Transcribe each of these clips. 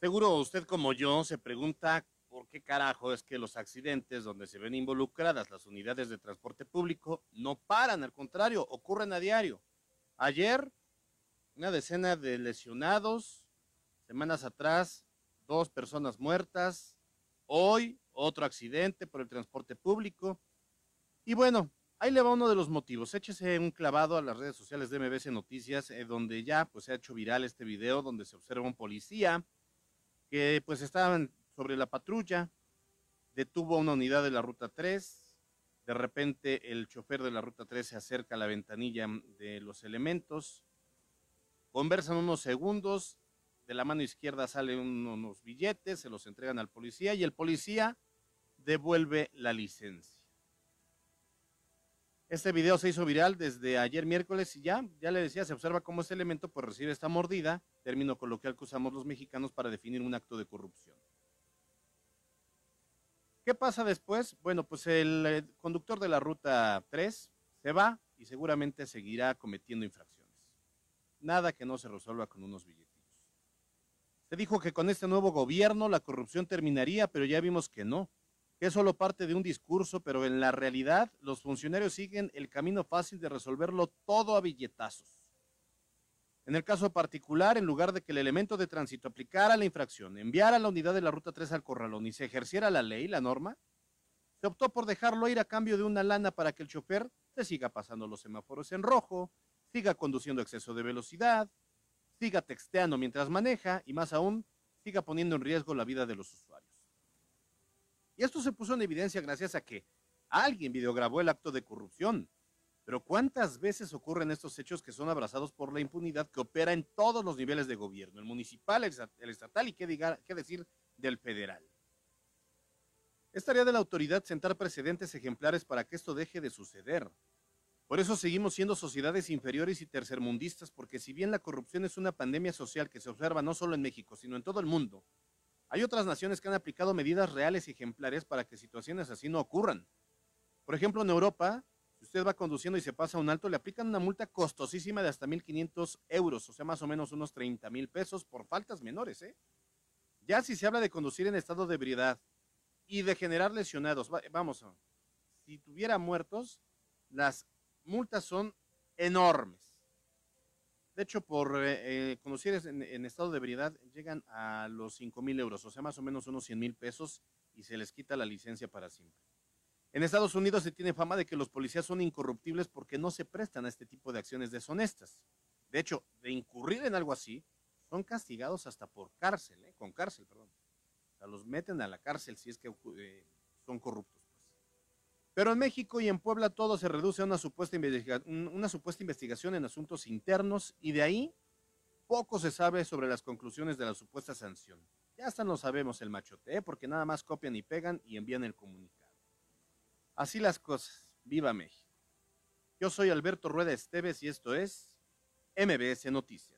Seguro usted como yo se pregunta por qué carajo es que los accidentes donde se ven involucradas las unidades de transporte público no paran, al contrario, ocurren a diario. Ayer, una decena de lesionados, semanas atrás, dos personas muertas, hoy otro accidente por el transporte público. Y bueno, ahí le va uno de los motivos. Échese un clavado a las redes sociales de MBC Noticias, eh, donde ya pues, se ha hecho viral este video donde se observa un policía que pues estaban sobre la patrulla, detuvo a una unidad de la ruta 3, de repente el chofer de la ruta 3 se acerca a la ventanilla de los elementos, conversan unos segundos, de la mano izquierda salen unos billetes, se los entregan al policía y el policía devuelve la licencia. Este video se hizo viral desde ayer miércoles y ya, ya le decía, se observa cómo este elemento pues recibe esta mordida, término coloquial que usamos los mexicanos para definir un acto de corrupción. ¿Qué pasa después? Bueno, pues el eh, conductor de la ruta 3 se va y seguramente seguirá cometiendo infracciones. Nada que no se resuelva con unos billetillos. Se dijo que con este nuevo gobierno la corrupción terminaría, pero ya vimos que no que es solo parte de un discurso, pero en la realidad los funcionarios siguen el camino fácil de resolverlo todo a billetazos. En el caso particular, en lugar de que el elemento de tránsito aplicara la infracción, enviara la unidad de la ruta 3 al corralón y se ejerciera la ley, la norma, se optó por dejarlo ir a cambio de una lana para que el chofer se siga pasando los semáforos en rojo, siga conduciendo exceso de velocidad, siga texteando mientras maneja y más aún, siga poniendo en riesgo la vida de los usuarios. Y esto se puso en evidencia gracias a que alguien videograbó el acto de corrupción. Pero ¿cuántas veces ocurren estos hechos que son abrazados por la impunidad que opera en todos los niveles de gobierno, el municipal, el estatal y qué, qué decir del federal? Es tarea de la autoridad sentar precedentes ejemplares para que esto deje de suceder. Por eso seguimos siendo sociedades inferiores y tercermundistas, porque si bien la corrupción es una pandemia social que se observa no solo en México, sino en todo el mundo, hay otras naciones que han aplicado medidas reales y ejemplares para que situaciones así no ocurran. Por ejemplo, en Europa, si usted va conduciendo y se pasa un alto, le aplican una multa costosísima de hasta 1.500 euros, o sea, más o menos unos 30 mil pesos por faltas menores. ¿eh? Ya si se habla de conducir en estado de ebriedad y de generar lesionados, vamos, si tuviera muertos, las multas son enormes. De hecho, por eh, eh en, estado de ebriedad llegan a los 5 mil euros, o sea, más o menos unos 100 mil pesos y se les quita la licencia para siempre. En Estados Unidos se tiene fama de que los policías son incorruptibles porque no se prestan a este tipo de acciones deshonestas. De hecho, de incurrir en algo así, son castigados hasta por cárcel, ¿eh? con cárcel, perdón. O sea, los meten a la cárcel si es que eh, son corruptos. Pero en México y en Puebla todo se reduce a una supuesta, investigación en asuntos internos y de ahí poco se sabe sobre las conclusiones de la supuesta sanción. Ya hasta no sabemos el machote, ¿eh? porque nada más copian y pegan y envían el comunicado. Así las cosas. Viva México. Yo soy Alberto Rueda Esteves y esto es MBS Noticias.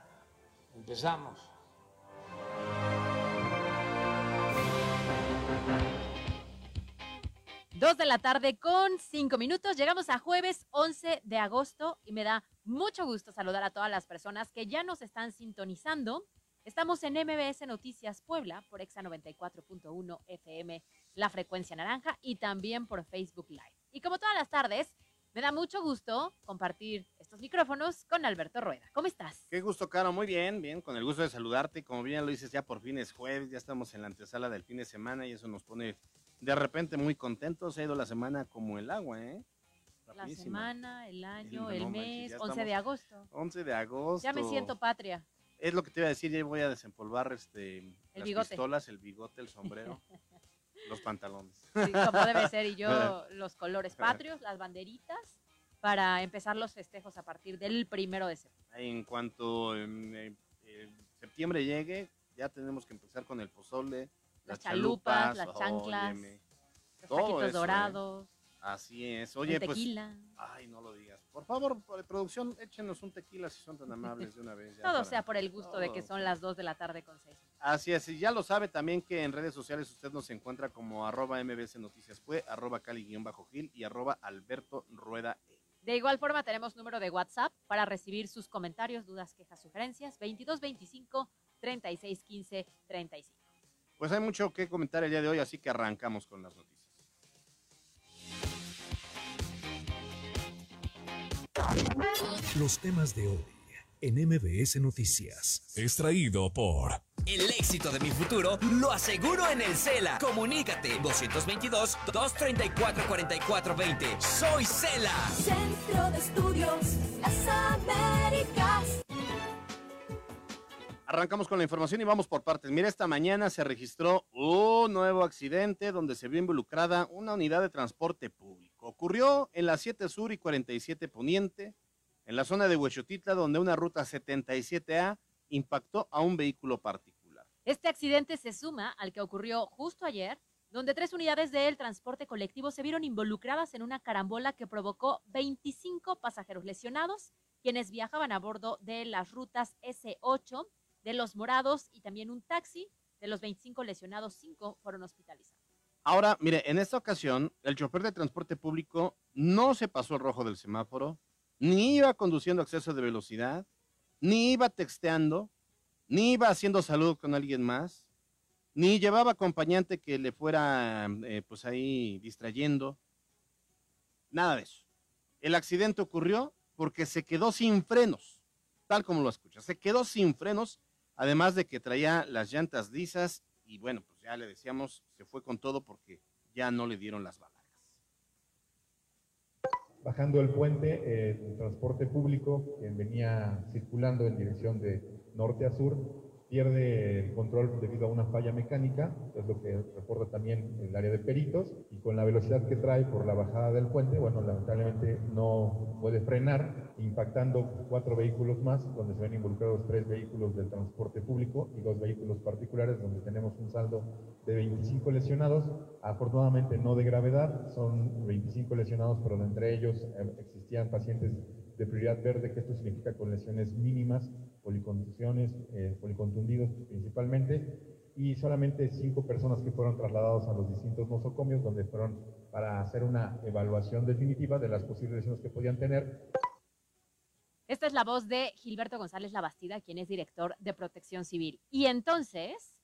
Empezamos. Dos de la tarde con cinco minutos. Llegamos a jueves 11 de agosto y me da mucho gusto saludar a todas las personas que ya nos están sintonizando. Estamos en MBS Noticias Puebla por Exa 94.1 FM, la frecuencia naranja y también por Facebook Live. Y como todas las tardes, me da mucho gusto compartir estos micrófonos con Alberto Rueda. ¿Cómo estás? Qué gusto, Caro. Muy bien, bien, con el gusto de saludarte. Como bien lo dices, ya por fin es jueves, ya estamos en la antesala del fin de semana y eso nos pone de repente muy contentos. Se ha ido la semana como el agua, ¿eh? La semana, el año, el mes, 11 de agosto. 11 de agosto. Ya me siento patria. Es lo que te iba a decir, ya voy a desempolvar este, las pistolas, el bigote, el sombrero. los pantalones. Sí, como debe ser. Y yo los colores patrios, las banderitas, para empezar los festejos a partir del primero de septiembre. En cuanto em, eh, eh, septiembre llegue, ya tenemos que empezar con el pozole, Las chalupas, las chanclas, óyeme. Los taquitos eso, ¿eh? dorados, Así es. Oye, pues. tequila. Ay, no lo digas. Por favor, producción, échenos un tequila si son tan amables de una vez. ya Todo para- sea por el gusto de que son las 2 de la tarde con 6. Así es, y ya lo sabe también que en redes sociales usted nos encuentra como arroba mbc noticias fue, arroba cali-gil y arroba alberto rueda E. De igual forma, tenemos número de WhatsApp para recibir sus comentarios, dudas, quejas, sugerencias. 2225 3615 35. Pues hay mucho que comentar el día de hoy, así que arrancamos con las noticias. Los temas de hoy en MBS Noticias. Extraído por El éxito de mi futuro lo aseguro en el CELA. Comunícate 222-234-4420. Soy CELA. Centro de Estudios Las Américas. Arrancamos con la información y vamos por partes. Mira, esta mañana se registró un nuevo accidente donde se vio involucrada una unidad de transporte público. Ocurrió en la 7 Sur y 47 Poniente, en la zona de Huechotitla, donde una ruta 77A impactó a un vehículo particular. Este accidente se suma al que ocurrió justo ayer, donde tres unidades del transporte colectivo se vieron involucradas en una carambola que provocó 25 pasajeros lesionados, quienes viajaban a bordo de las rutas S8 de Los Morados y también un taxi. De los 25 lesionados, 5 fueron hospitalizados. Ahora, mire, en esta ocasión, el chofer de transporte público no se pasó el rojo del semáforo, ni iba conduciendo exceso de velocidad, ni iba texteando, ni iba haciendo salud con alguien más, ni llevaba acompañante que le fuera, eh, pues ahí distrayendo. Nada de eso. El accidente ocurrió porque se quedó sin frenos, tal como lo escucha. Se quedó sin frenos, además de que traía las llantas lisas y bueno, pues ya le decíamos, se fue con todo porque ya no le dieron las baladas. Bajando el puente, eh, el transporte público venía circulando en dirección de norte a sur pierde el control debido a una falla mecánica, es lo que reporta también el área de peritos, y con la velocidad que trae por la bajada del puente, bueno, lamentablemente no puede frenar, impactando cuatro vehículos más, donde se ven involucrados tres vehículos del transporte público y dos vehículos particulares, donde tenemos un saldo de 25 lesionados, afortunadamente no de gravedad, son 25 lesionados, pero entre ellos eh, existían pacientes de prioridad verde, que esto significa con lesiones mínimas, policontusiones, eh, policontundidos principalmente, y solamente cinco personas que fueron trasladados a los distintos nosocomios, donde fueron para hacer una evaluación definitiva de las posibles lesiones que podían tener. Esta es la voz de Gilberto González Labastida, quien es director de Protección Civil. Y entonces,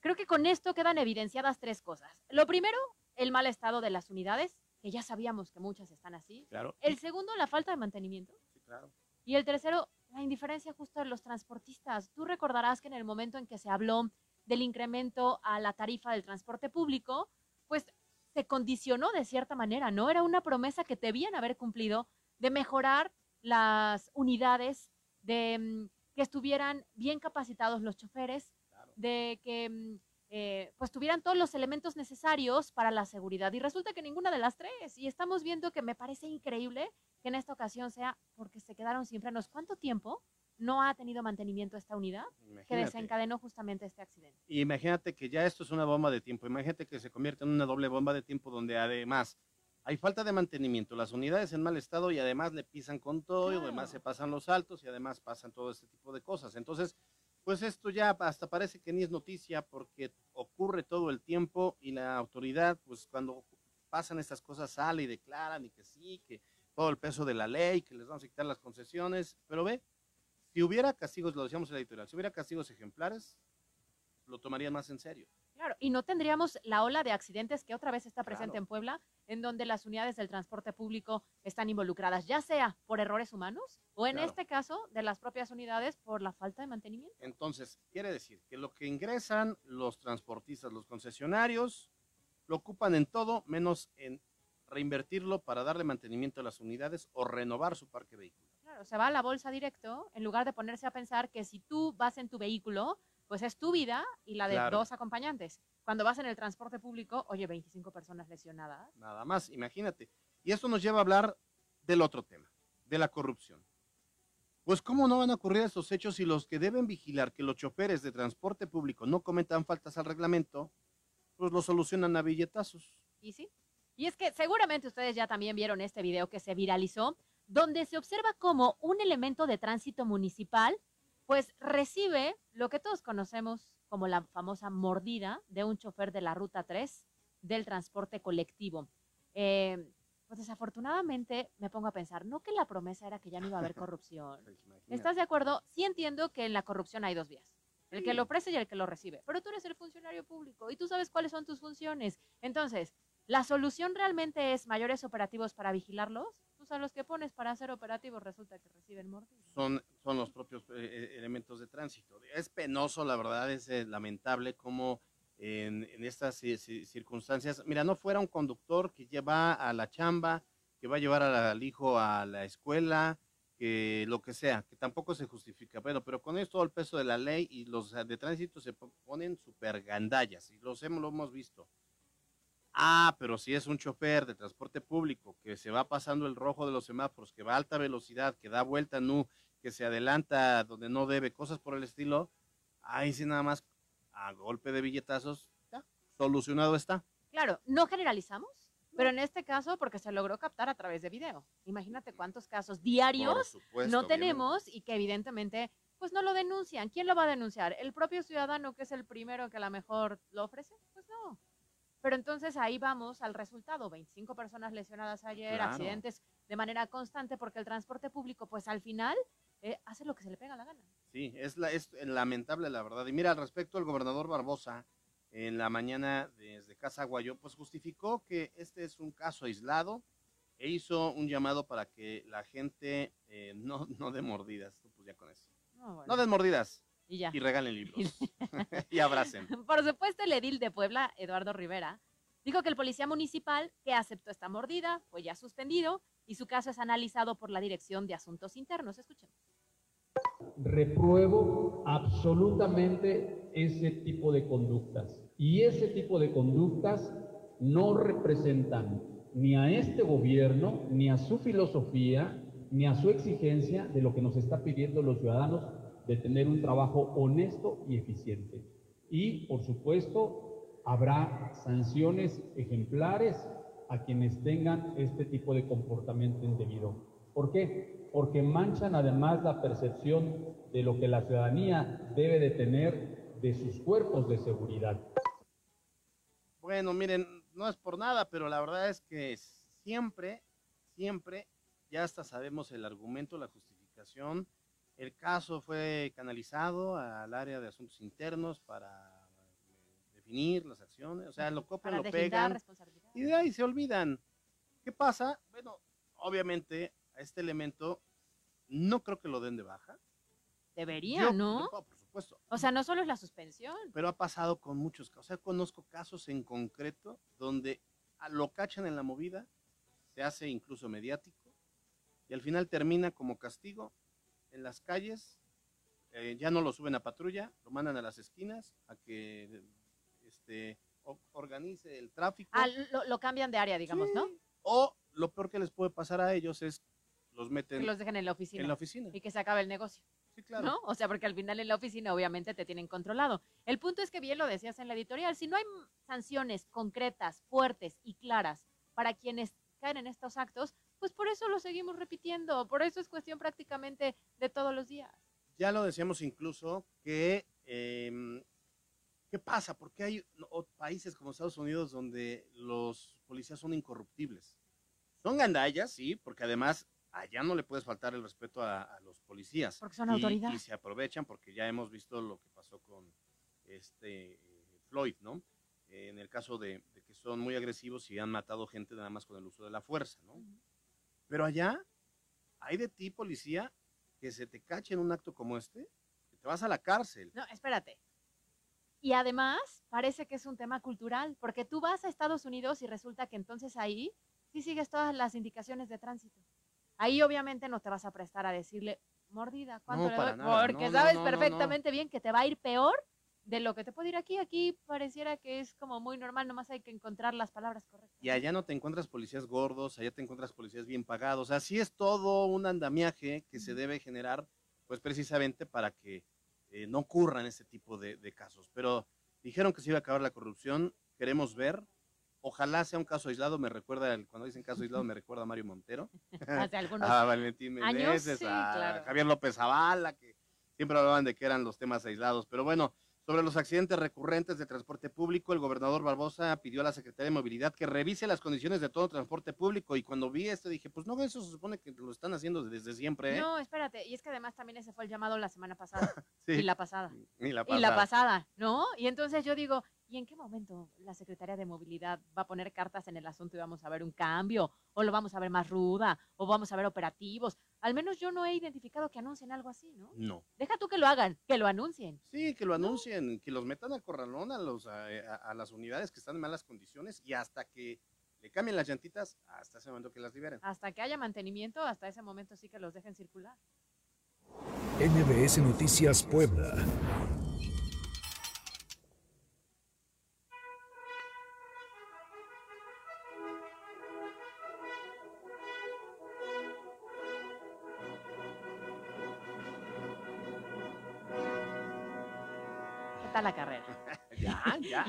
creo que con esto quedan evidenciadas tres cosas. Lo primero, el mal estado de las unidades, que ya sabíamos que muchas están así. Claro. El segundo, la falta de mantenimiento. Sí, claro. Y el tercero, la indiferencia justo de los transportistas. Tú recordarás que en el momento en que se habló del incremento a la tarifa del transporte público, pues se condicionó de cierta manera, ¿no? Era una promesa que debían haber cumplido de mejorar las unidades, de mm, que estuvieran bien capacitados los choferes, Claro. de que mm, eh, pues tuvieran todos los elementos necesarios para la seguridad. Y resulta que ninguna de las tres. Y estamos viendo que me parece increíble que en esta ocasión sea porque se quedaron sin frenos. ¿Cuánto tiempo no ha tenido mantenimiento esta unidad que desencadenó justamente este accidente? Y imagínate que ya esto es una bomba de tiempo. Imagínate que se convierte en una doble bomba de tiempo donde además hay falta de mantenimiento, las unidades en mal estado y además le pisan con todo y además se pasan los altos y además pasan todo este tipo de cosas. Entonces, pues esto ya hasta parece que ni es noticia porque ocurre todo el tiempo y la autoridad, pues cuando pasan estas cosas sale y declaran y que sí, que todo el peso de la ley, que les vamos a quitar las concesiones, pero ve, si hubiera castigos, lo decíamos en la editorial, si hubiera castigos ejemplares, lo tomarían más en serio. Claro, y no tendríamos la ola de accidentes que otra vez está presente Claro. en Puebla, en donde las unidades del transporte público están involucradas, ya sea por errores humanos o en Claro. este caso de las propias unidades por la falta de mantenimiento. Entonces, quiere decir que lo que ingresan los transportistas, los concesionarios, lo ocupan en todo menos en reinvertirlo para darle mantenimiento a las unidades o renovar su parque vehicular. Claro, se va a la bolsa directo en lugar de ponerse a pensar que si tú vas en tu vehículo, pues es tu vida y la de Claro. dos acompañantes. cuando vas en el transporte público, oye, 25 personas lesionadas. Nada más, imagínate. Y esto nos lleva a hablar del otro tema, de la corrupción. Pues cómo no van a ocurrir estos hechos si los que deben vigilar que los choferes de transporte público no cometan faltas al reglamento, pues lo solucionan a billetazos. ¿Y sí? Y es que seguramente ustedes ya también vieron este video que se viralizó, donde se observa cómo un elemento de tránsito municipal, pues recibe lo que todos conocemos como la famosa mordida de un chofer de la Ruta 3 del transporte colectivo. Eh, pues desafortunadamente me pongo a pensar, no que la promesa era que ya no iba a haber corrupción. Pues. ¿Estás de acuerdo? Sí entiendo que en la corrupción hay dos vías. El que lo ofrece y el que lo recibe. Pero tú eres el funcionario público y tú sabes cuáles son tus funciones. Entonces, ¿la solución realmente es mayores operativos para vigilarlos? Pues a los que pones para hacer operativos resulta que reciben mordidas. son, son los propios eh, eh, elementos de tránsito. Es penoso, la verdad, es eh, lamentable cómo en, en estas ci- ci- circunstancias, mira, no fuera un conductor que lleva a la chamba, que va a llevar al hijo a la escuela, que lo que sea, que tampoco se justifica. Bueno, pero con esto el peso de la ley y los de tránsito se po- ponen súper gandallas y los hemos, lo hemos visto. Ah, pero si es un chofer de transporte público que se va pasando el rojo de los semáforos, que va a alta velocidad, que da vuelta nu, que se adelanta donde no debe, cosas por el estilo, ahí sí nada más a golpe de billetazos, ya, solucionado está. Claro, no generalizamos, pero en este caso porque se logró captar a través de video. Imagínate cuántos casos diarios supuesto, no tenemos y que evidentemente pues no lo denuncian. ¿Quién lo va a denunciar? ¿El propio ciudadano que es el primero que a lo mejor lo ofrece? Pues no. Pero entonces ahí vamos al resultado. 25 personas lesionadas ayer, Claro. accidentes de manera constante porque el transporte público pues al final eh, hace lo que se le pega la gana. Sí, es, la, es lamentable la verdad. Y mira, al respecto, el gobernador Barbosa, en la mañana desde Casa Guayo, pues justificó que este es un caso aislado e hizo un llamado para que la gente eh, no, no dé mordidas. Pues ya con eso. No, bueno, No mordidas y ya. y regalen libros. y abracen. Por supuesto, el edil de Puebla, Eduardo Rivera, dijo que el policía municipal que aceptó esta mordida fue ya suspendido y su caso es analizado por la Dirección de Asuntos Internos. Escuchemos. Repruebo absolutamente ese tipo de conductas. Y ese tipo de conductas no representan ni a este gobierno, ni a su filosofía, ni a su exigencia de lo que nos está pidiendo los ciudadanos de tener un trabajo honesto y eficiente. Y, por supuesto, habrá sanciones ejemplares a quienes tengan este tipo de comportamiento indebido. ¿Por qué? Porque manchan además la percepción de lo que la ciudadanía debe de tener de sus cuerpos de seguridad. Bueno, miren, no es por nada, pero la verdad es que siempre, siempre, ya hasta sabemos el argumento, la justificación. El caso fue canalizado al área de asuntos internos para eh, definir las acciones, o sea, lo copian, Para lo pegan y de ahí se olvidan. ¿Qué pasa? Bueno, obviamente a este elemento no creo que lo den de baja. Debería, Yo- ¿no? por supuesto. O sea, no solo es la suspensión. pero ha pasado con muchos casos. O sea, conozco casos en concreto donde lo cachan en la movida, se hace incluso mediático, y al final termina como castigo en las calles. eh, ya no lo suben a patrulla, lo mandan a las esquinas a que este, organice el tráfico. Ah, lo, lo cambian de área, digamos, ¿no? Sí. O lo peor que les puede pasar a ellos es los meten Que los dejen en la oficina. en la oficina. y que se acabe el negocio. Sí, claro. ¿no? O sea, porque al final en la oficina obviamente te tienen controlado. El punto es que bien lo decías en la editorial, si no hay sanciones concretas, fuertes y claras para quienes caen en estos actos, pues por eso lo seguimos repitiendo, por eso es cuestión prácticamente de todos los días. Ya lo decíamos incluso que, em, ¿qué pasa? Porque hay países como Estados Unidos donde los policías son incorruptibles. Son gandallas, sí, porque además allá no le puedes faltar el respeto a, a los policías. Porque son Y- autoridad. Y se aprovechan porque ya hemos visto lo que pasó con este Floyd, ¿no? En el caso de, de que son muy agresivos y han matado gente nada más con el uso de la fuerza, ¿no? Pero allá hay de ti, policía, que se te cache en un acto como este, que te vas a la cárcel. No, espérate. Y además parece que es un tema cultural, porque tú vas a Estados Unidos y resulta que entonces ahí sí sigues todas las indicaciones de tránsito. Ahí obviamente no te vas a prestar a decirle mordida, ¿cuánto No, le doy? nada. Porque No, sabes no. perfectamente bien que te va a ir peor de lo que te puede ir aquí, aquí pareciera que es como muy normal, nomás hay que encontrar las palabras correctas. Y allá no te encuentras policías gordos, allá te encuentras policías bien pagados. Así es todo un andamiaje que se debe generar, pues precisamente para que eh, no ocurran este tipo de, de casos. Pero dijeron que se iba a acabar la corrupción, queremos ver. Ojalá sea un caso aislado, me recuerda, cuando dicen caso aislado, me recuerda a Mario Montero, Hace algunos a Valentín años, Meneses, sí, a claro. Javier López Zavala, que siempre hablaban de que eran los temas aislados. Pero bueno, sobre los accidentes recurrentes de transporte público, el gobernador Barbosa pidió a la Secretaría de Movilidad que revise las condiciones de todo transporte público. Y cuando vi esto dije, pues no, eso se supone que lo están haciendo desde siempre, ¿eh? No, espérate, y es que además también ese fue el llamado la semana pasada Sí. y la pasada. Y la Y la pasada. pasada, ¿no? Y entonces yo digo, ¿y en qué momento la Secretaría de Movilidad va a poner cartas en el asunto y vamos a ver un cambio? ¿O lo vamos a ver más ruda? ¿O vamos a ver operativos? Al menos yo no he identificado que anuncien algo así, ¿no? No. Deja tú que lo hagan, que lo anuncien. Sí, que lo anuncien, que los metan al corralón a, los, a, a- a las unidades que están en malas condiciones y hasta que le cambien las llantitas, hasta ese momento que las liberen. Hasta que haya mantenimiento, hasta ese momento sí que los dejen circular. NBS Noticias Puebla.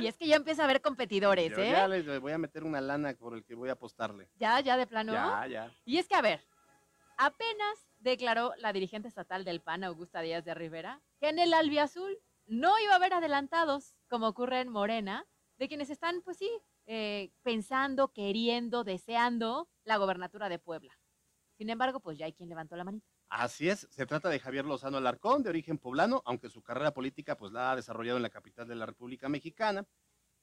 Y es que ya empieza a haber competidores, Yo ¿eh? ya les voy a meter una lana por el que voy a apostarle. Ya, ya de plano. Ya, ya. Y es que, a ver, apenas declaró la dirigente estatal del PAN, Augusta Díaz de Rivera, que en el albiazul no iba a haber adelantados, como ocurre en Morena, de quienes están, pues sí, eh, pensando, queriendo, deseando la gobernatura de Puebla. Sin embargo, pues ya hay quien levantó la manita. Así es, se trata de Javier Lozano Alarcón, de origen poblano, aunque su carrera política pues la ha desarrollado en la capital de la República Mexicana.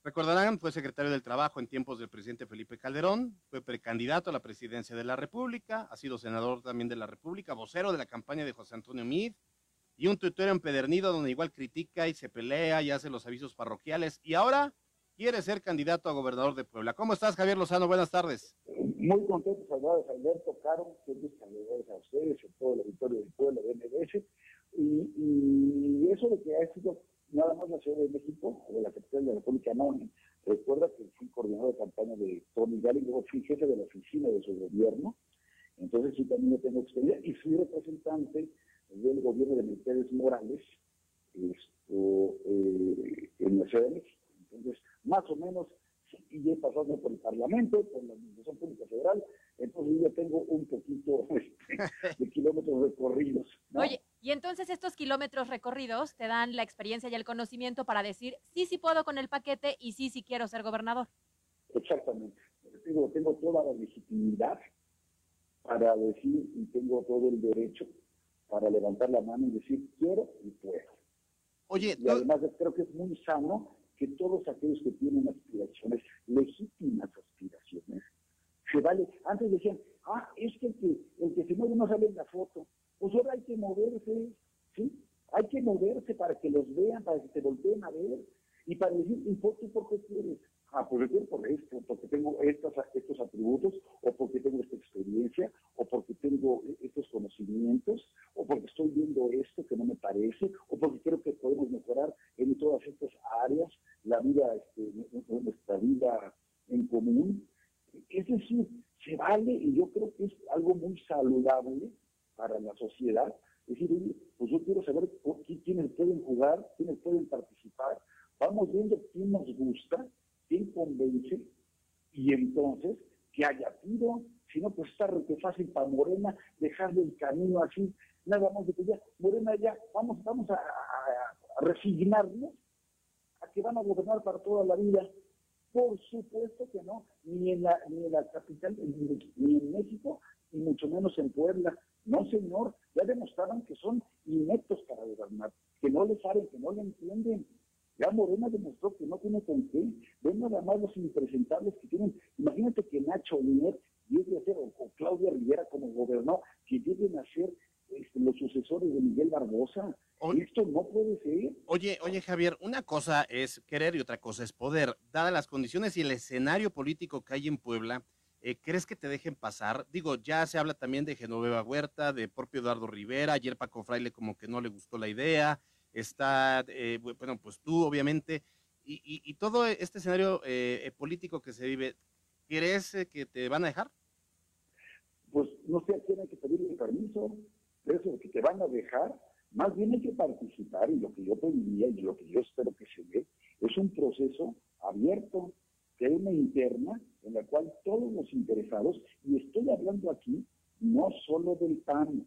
Recordarán, fue secretario del Trabajo en tiempos del presidente Felipe Calderón, fue precandidato a la presidencia de la República, ha sido senador también de la República, vocero de la campaña de José Antonio Mid, y un tuitero empedernido donde igual critica y se pelea y hace los avisos parroquiales, y ahora quiere ser candidato a gobernador de Puebla. ¿Cómo estás, Javier Lozano? Buenas tardes. Muy contento de saludarles a Alberto Caro, es saludarles a ustedes, a todo el auditorio del pueblo de MBS. Y, y eso de que ha sido nada más la Ciudad de México, o la capital de la República, no. Recuerda que fui coordinador de campaña de Tony Gali, luego fui jefe de la oficina de su gobierno. Entonces sí también yo tengo experiencia y fui representante del gobierno de Mercedes Morales esto, eh, en la Ciudad de México. Entonces, más o menos, he pasado por el Parlamento, por la Administración Pública Federal, entonces yo tengo un poquito este, de kilómetros recorridos. ¿no? Oye, y entonces estos kilómetros recorridos te dan la experiencia y el conocimiento para decir, sí, sí puedo con el paquete y sí, sí quiero ser gobernador. Exactamente. Tengo, tengo toda la legitimidad para decir y tengo todo el derecho para levantar la mano y decir quiero y puedo. Oye, y además creo que es muy sano que todos aquellos que tienen aspiraciones, legítimas aspiraciones, se vale. Antes decían, ah, es que el que, el que se mueve no sale en la foto. Pues ahora hay que moverse, ¿sí? Hay que moverse para que los vean, para que se volteen a ver y para decir, ¿y por qué, por qué quieres? Ah, pues yo por esto, porque tengo estos, atributos, o porque tengo esta experiencia, o porque tengo estos conocimientos, o porque estoy viendo esto que no me parece, o porque creo que podemos mejorar en todas estas áreas la vida, este, nuestra vida en común. Es decir, se vale y yo creo que es algo muy saludable para la sociedad. Es decir, oye, pues yo quiero saber quiénes pueden jugar, quiénes pueden participar. Vamos viendo quién nos gusta, convence, y entonces que haya tiro. Si no, pues está re fácil para Morena dejarle el camino así. Nada más de que ya, Morena ya, vamos, vamos a, resignarnos a que van a gobernar para toda la vida. Por supuesto que no, ni en la, ni en la capital, ni, ni en México, y mucho menos en Puebla. No, señor, ya demostraron que son ineptos para gobernar, que no le saben, que no le entienden. Ya Morena demostró que no tiene con qué. Ven nada más los impresentables que tienen. Imagínate que Nacho Liner llegue a ser, o, o Claudia Rivera como gobernó, que lleguen a ser este, los sucesores de Miguel Barbosa. Oye, Esto no puede ser. Oye, oye Javier, una cosa es querer y otra cosa es poder. Dadas las condiciones y el escenario político que hay en Puebla, eh, ¿crees que te dejen pasar? Digo, ya se habla también de Genoveva Huerta, de propio Eduardo Rivera, ayer Paco Fraile como que no le gustó la idea, está, eh, bu- bueno, pues tú obviamente, y, y- y todo este escenario eh, eh, político que se vive, ¿crees eh, que te van a dejar? Pues no sé a hay que pedirle permiso, eso que te van a dejar, más bien hay que participar y lo que yo pediría y lo que yo espero que se dé es un proceso abierto, que hay una interna en la cual todos los interesados, y estoy hablando aquí no solo del PAN,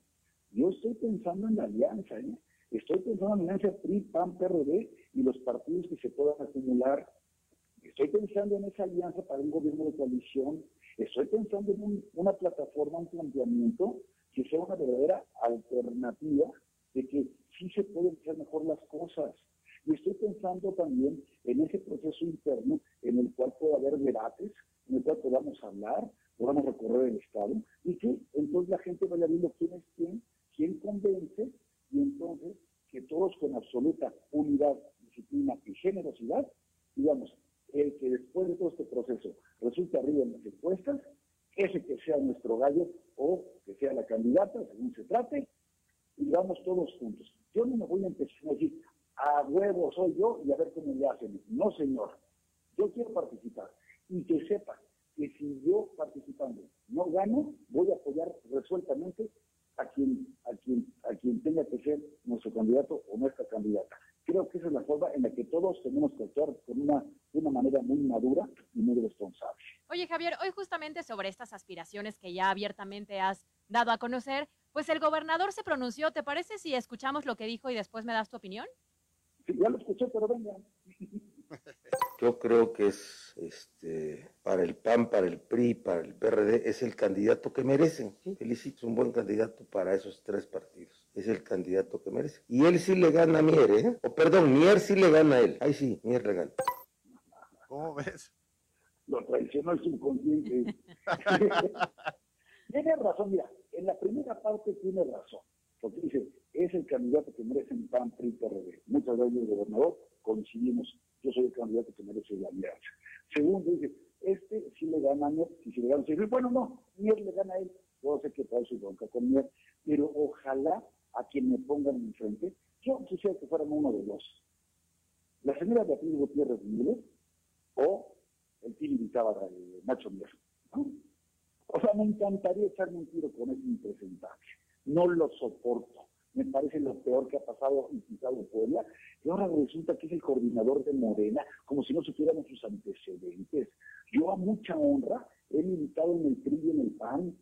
yo estoy pensando en la alianza, ¿eh? Estoy pensando en la alianza PRI, PAN, PRD y los partidos que se puedan acumular. Estoy pensando en esa alianza para un gobierno de coalición. Estoy pensando en un- una plataforma, un planteamiento que sea una verdadera alternativa de que sí se pueden hacer mejor las cosas. Y estoy pensando también en ese proceso interno en el cual pueda haber debates, en el cual podamos hablar, podamos recorrer el Estado, y que entonces la gente vaya viendo quién es quién, quién convence, y entonces todos con absoluta unidad, disciplina y generosidad, digamos, el que después de todo este proceso resulte arriba en las encuestas, ese que sea nuestro gallo o que sea la candidata, según se trate, y vamos todos juntos. Yo no me voy a empezar a decir, a huevo soy yo y a ver cómo le hacen. No, señor. Yo quiero participar y que sepa que si yo participando no gano, voy a apoyar resueltamente a quien, a quien, a quien tenga que ser nuestro candidato o nuestra candidata. Creo que esa es la forma en la que todos tenemos que actuar con una, de una manera muy madura y muy responsable. Oye, Javier, hoy justamente sobre estas aspiraciones que ya abiertamente has dado a conocer, pues el gobernador se pronunció. ¿Te parece si escuchamos lo que dijo y después me das tu opinión? Sí, ya lo escuché, pero venga. Yo creo que es este para el PAN, para el PRI, para el PRD, es el candidato que merecen. Sí, Felicito, es un buen candidato para esos tres partidos. Es el candidato que merece. Y él sí le gana a Mier, ¿eh? O perdón, Mier sí le gana a él. Ahí sí, Mier le gana. ¿Cómo ves? Lo traicionó el subconsciente. tiene razón, mira, en la primera parte tiene razón. Porque dice, es el candidato que merece el PAN, PRI, PRD. Muchas gracias, gobernador, coincidimos. Yo soy el candidato que merece la alianza. Segundo, dice, este sí le gana a Mier, y si le gana, dice, bueno, no, Mier le gana a él. Yo sé que trae su bronca con Mier, pero ojalá a quien me pongan enfrente, yo quisiera que fueran uno de dos. La señora Beatriz Gutiérrez Müller o el tío invitaba a Nacho Mier. O sea, me encantaría echarme un tiro con ese impresentable. No lo soporto. Me parece lo peor que ha pasado en Quintado Puebla. Y ahora resulta que es el coordinador de Morena, como si no supiéramos sus antecedentes. Yo a mucha honra he militado en el PRI y en el PAN.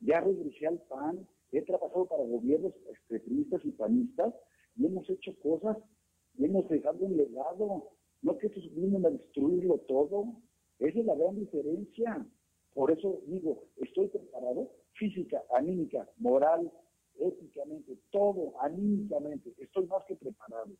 Ya regresé al PAN. He trabajado para gobiernos este, priistas y panistas y hemos hecho cosas y hemos dejado un legado. No que estos vienen a destruirlo todo. Esa es la gran diferencia. Por eso digo, estoy preparado física, anímica, moral, éticamente, todo, anímicamente. Estoy más que preparado.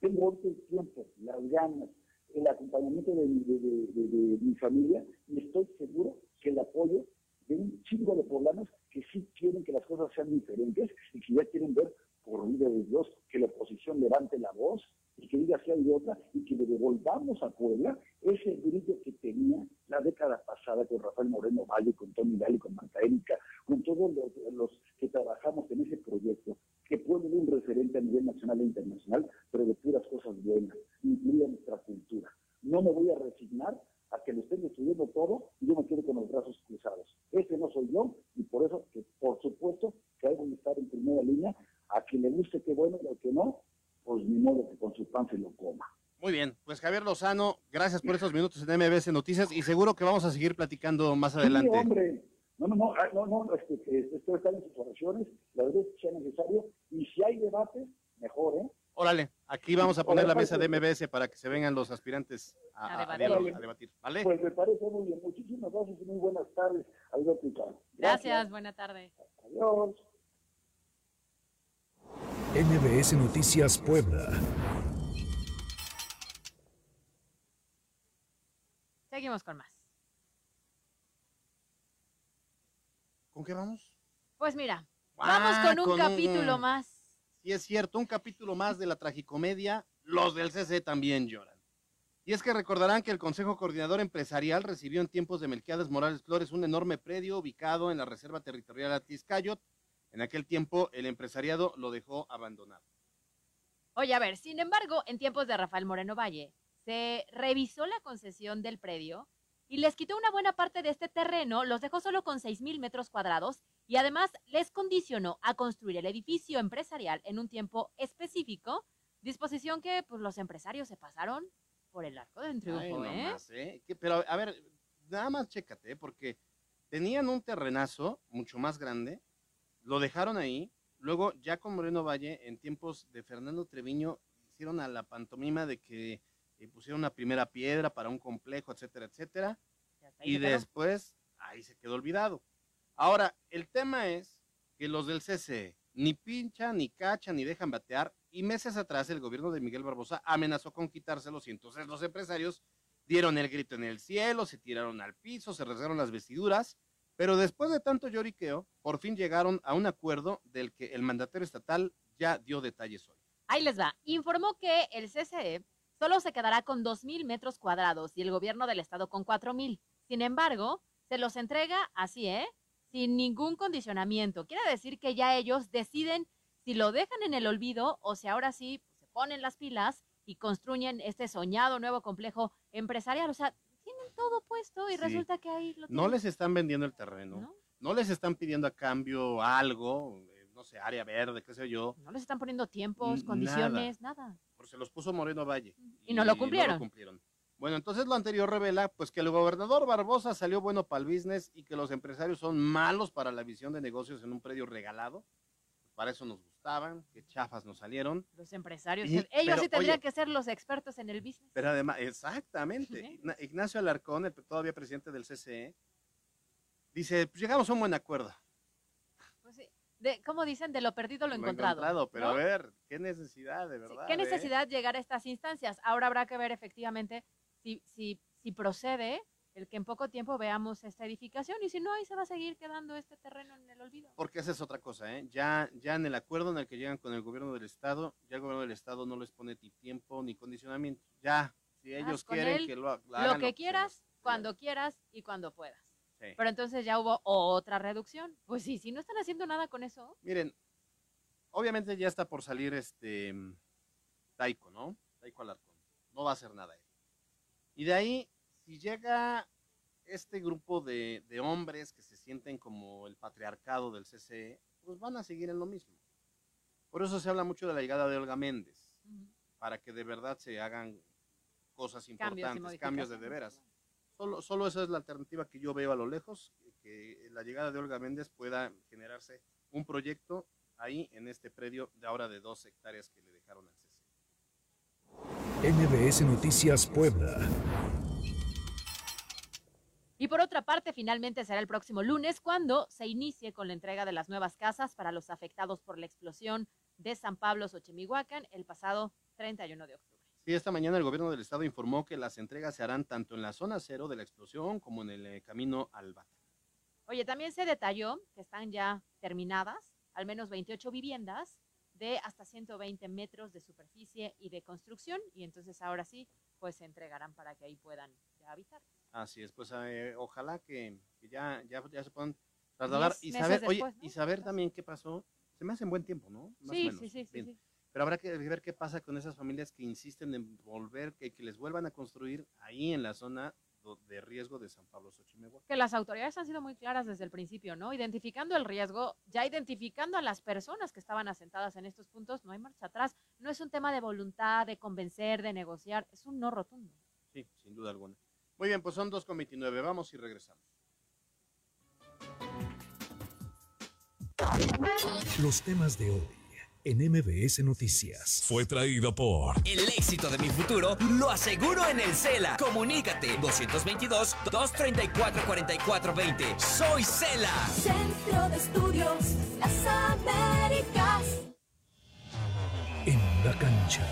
Tengo ahorita el tiempo, las ganas, el acompañamiento de, mi- familia y estoy seguro que el apoyo de un chingo de poblanos que sí quieren que las cosas sean diferentes y que ya quieren ver, por vida de Dios, que la oposición levante la voz y que diga si hay otra y que le devolvamos a Puebla ese brillo que tenía la década pasada con Rafael Moreno Valle, con Tony Dali, con Marta Erika, con todos los, que trabajamos en ese proyecto, que puede ser un referente a nivel nacional e internacional, pero de puras cosas buenas, incluida nuestra cultura. No me voy a resignar a que lo estén destruyendo todo y yo me quede con los brazos cruzados. Ese no soy yo y por eso, que por supuesto, que hay que estar en primera línea. A quien le guste, qué bueno, y al que no, pues ni modo que con su pan se lo coma. Muy bien, pues Javier Lozano, gracias por estos minutos en MBS Noticias y seguro que vamos a seguir platicando más adelante. Sí, hombre. No, no, no, ah, no, no, este, que esto está en sus oraciones, las veces que sea necesario, y si hay debate, mejor, ¿eh? Órale, aquí vamos a poner la mesa de. MBS para que se vengan los aspirantes a, A debatir. a debatir, ¿vale? Pues me parece muy bien. Muchísimas gracias y muy buenas tardes, Alberto y Carlos. Gracias, buena tarde. Adiós. MBS Noticias Puebla. Seguimos con más. ¿Con qué vamos? Pues mira, Ah, vamos con un con capítulo un- más. Sí, es cierto, un capítulo más de la tragicomedia, los del CC también lloran. Y es que recordarán que el Consejo Coordinador Empresarial recibió en tiempos de Melquiades Morales Flores un enorme predio ubicado en la Reserva Territorial Atiscayot. En aquel tiempo el empresariado lo dejó abandonado. Oye, a ver, sin embargo, en tiempos de Rafael Moreno Valle, se revisó la concesión del predio y les quitó una buena parte de este terreno, los dejó solo con 6 mil metros cuadrados y además les condicionó a construir el edificio empresarial en un tiempo específico, disposición que pues los empresarios se pasaron por el arco del Ay, triunfo, ¿eh? nomás, ¿eh? Que- Pero, a ver, nada más chécate, ¿eh? porque tenían un terrenazo mucho más grande, lo dejaron ahí, luego ya con Moreno Valle, en tiempos de Fernando Treviño, hicieron a la pantomima de que eh, pusieron una primera piedra para un complejo, etcétera, etcétera, y después ahí se quedó olvidado. Ahora, el tema es que los del CCE ni pinchan, ni cachan, ni dejan batear, y meses atrás el gobierno de Miguel Barbosa amenazó con quitárselos y entonces los empresarios dieron el grito en el cielo, se tiraron al piso, se rasgaron las vestiduras, pero después de tanto lloriqueo, por fin llegaron a un acuerdo del que el mandatario estatal ya dio detalles hoy. Ahí les va. Informó que el CCE solo se quedará con 2.000 metros cuadrados y el gobierno del estado con 4.000. Sin embargo, se los entrega así, ¿eh? Sin ningún condicionamiento. Quiere decir que ya ellos deciden si lo dejan en el olvido o si ahora sí pues, se ponen las pilas y construyen este soñado nuevo complejo empresarial. O sea, tienen todo puesto y Sí. resulta que ahí lo No tienen, les están vendiendo el terreno, ¿no? no les están pidiendo a cambio algo, eh, no sé, área verde, qué sé yo, No les están poniendo tiempos, condiciones, nada. Porque se los puso Moreno Valle. Y no lo cumplieron. cumplieron. Bueno, entonces lo anterior revela pues que el gobernador Barbosa salió bueno para el business y que los empresarios son malos para la visión de negocios en un predio regalado. Para eso nos gustaban, que chafas nos salieron. Los empresarios, Y- ellos pero, sí tendrían oye, que ser los expertos en el business. Pero además, exactamente. Igna- Ignacio Alarcón, el todavía presidente del CCE, dice, pues llegamos a un buen acuerdo. De, ¿Cómo dicen? De lo perdido lo, Lo encontrado. pero ¿no? a ver, qué necesidad, de Sí, verdad. ¿Qué eh? necesidad llegar a estas instancias? Ahora habrá que ver efectivamente si, si, si procede el que en poco tiempo veamos esta edificación y si no, ahí se va a seguir quedando este terreno en el olvido. Porque esa es otra cosa, ¿eh? Ya, ya en el acuerdo en el que llegan con el gobierno del Estado, ya el gobierno del Estado no les pone ni tiempo ni condicionamiento. Ya, si ellos quieren él, que lo, Lo hagan, que se quieras, cuando quieras y cuando puedas. Sí. Pero entonces ya hubo otra reducción. Pues sí, si no están haciendo nada con eso, Miren, obviamente ya está por salir este Taiko, ¿no? Taiko Alarcón. No va a hacer nada él. Y de ahí, si llega este grupo de, de hombres que se sienten como el patriarcado del CCE, pues van a seguir en lo mismo. Por eso se habla mucho de la llegada de Olga Méndez, para que de verdad se hagan cosas Cambios importantes, cambios de de modificaciones. veras. Solo, solo esa es la alternativa que yo veo a lo lejos, que la llegada de Olga Méndez pueda generarse un proyecto ahí en este predio de ahora de dos hectáreas que le dejaron al CC. MBS Noticias Puebla. Y por otra parte, finalmente será el próximo lunes cuando se inicie con la entrega de las nuevas casas para los afectados por la explosión de San Pablo Xochimihuacán el pasado 31 de octubre. Sí, esta mañana el gobierno del estado informó que las entregas se harán tanto en la zona cero de la explosión como en el eh, camino al Bata. Oye, también se detalló que están ya terminadas al menos 28 viviendas de hasta 120 metros de superficie y de construcción y entonces ahora sí, pues se entregarán para que ahí puedan ya habitar. Así es, pues eh, ojalá que, que ya, ya, ya se puedan trasladar Diez y saber, oye, y saber también qué pasó. Se me hace en buen tiempo, ¿no? Más o Sí, menos. sí, sí, sí, Bien. sí. Pero habrá que ver qué pasa con esas familias que insisten en volver, que, que les vuelvan a construir ahí en la zona de riesgo de San Pablo Xochimehuacán. que las autoridades han sido muy claras desde el principio, ¿no? Identificando el riesgo, ya identificando a las personas que estaban asentadas en estos puntos, no hay marcha atrás. No es un tema de voluntad, de convencer, de negociar, es un no rotundo. Sí, sin duda alguna. Muy bien, pues son 2.29, vamos y regresamos. Los temas de hoy en MBS Noticias. Fue traído por. El éxito de mi futuro lo aseguro en el Cela. Comunícate 222-234-4420. Soy Cela. Centro de Estudios Las Américas. En la cancha.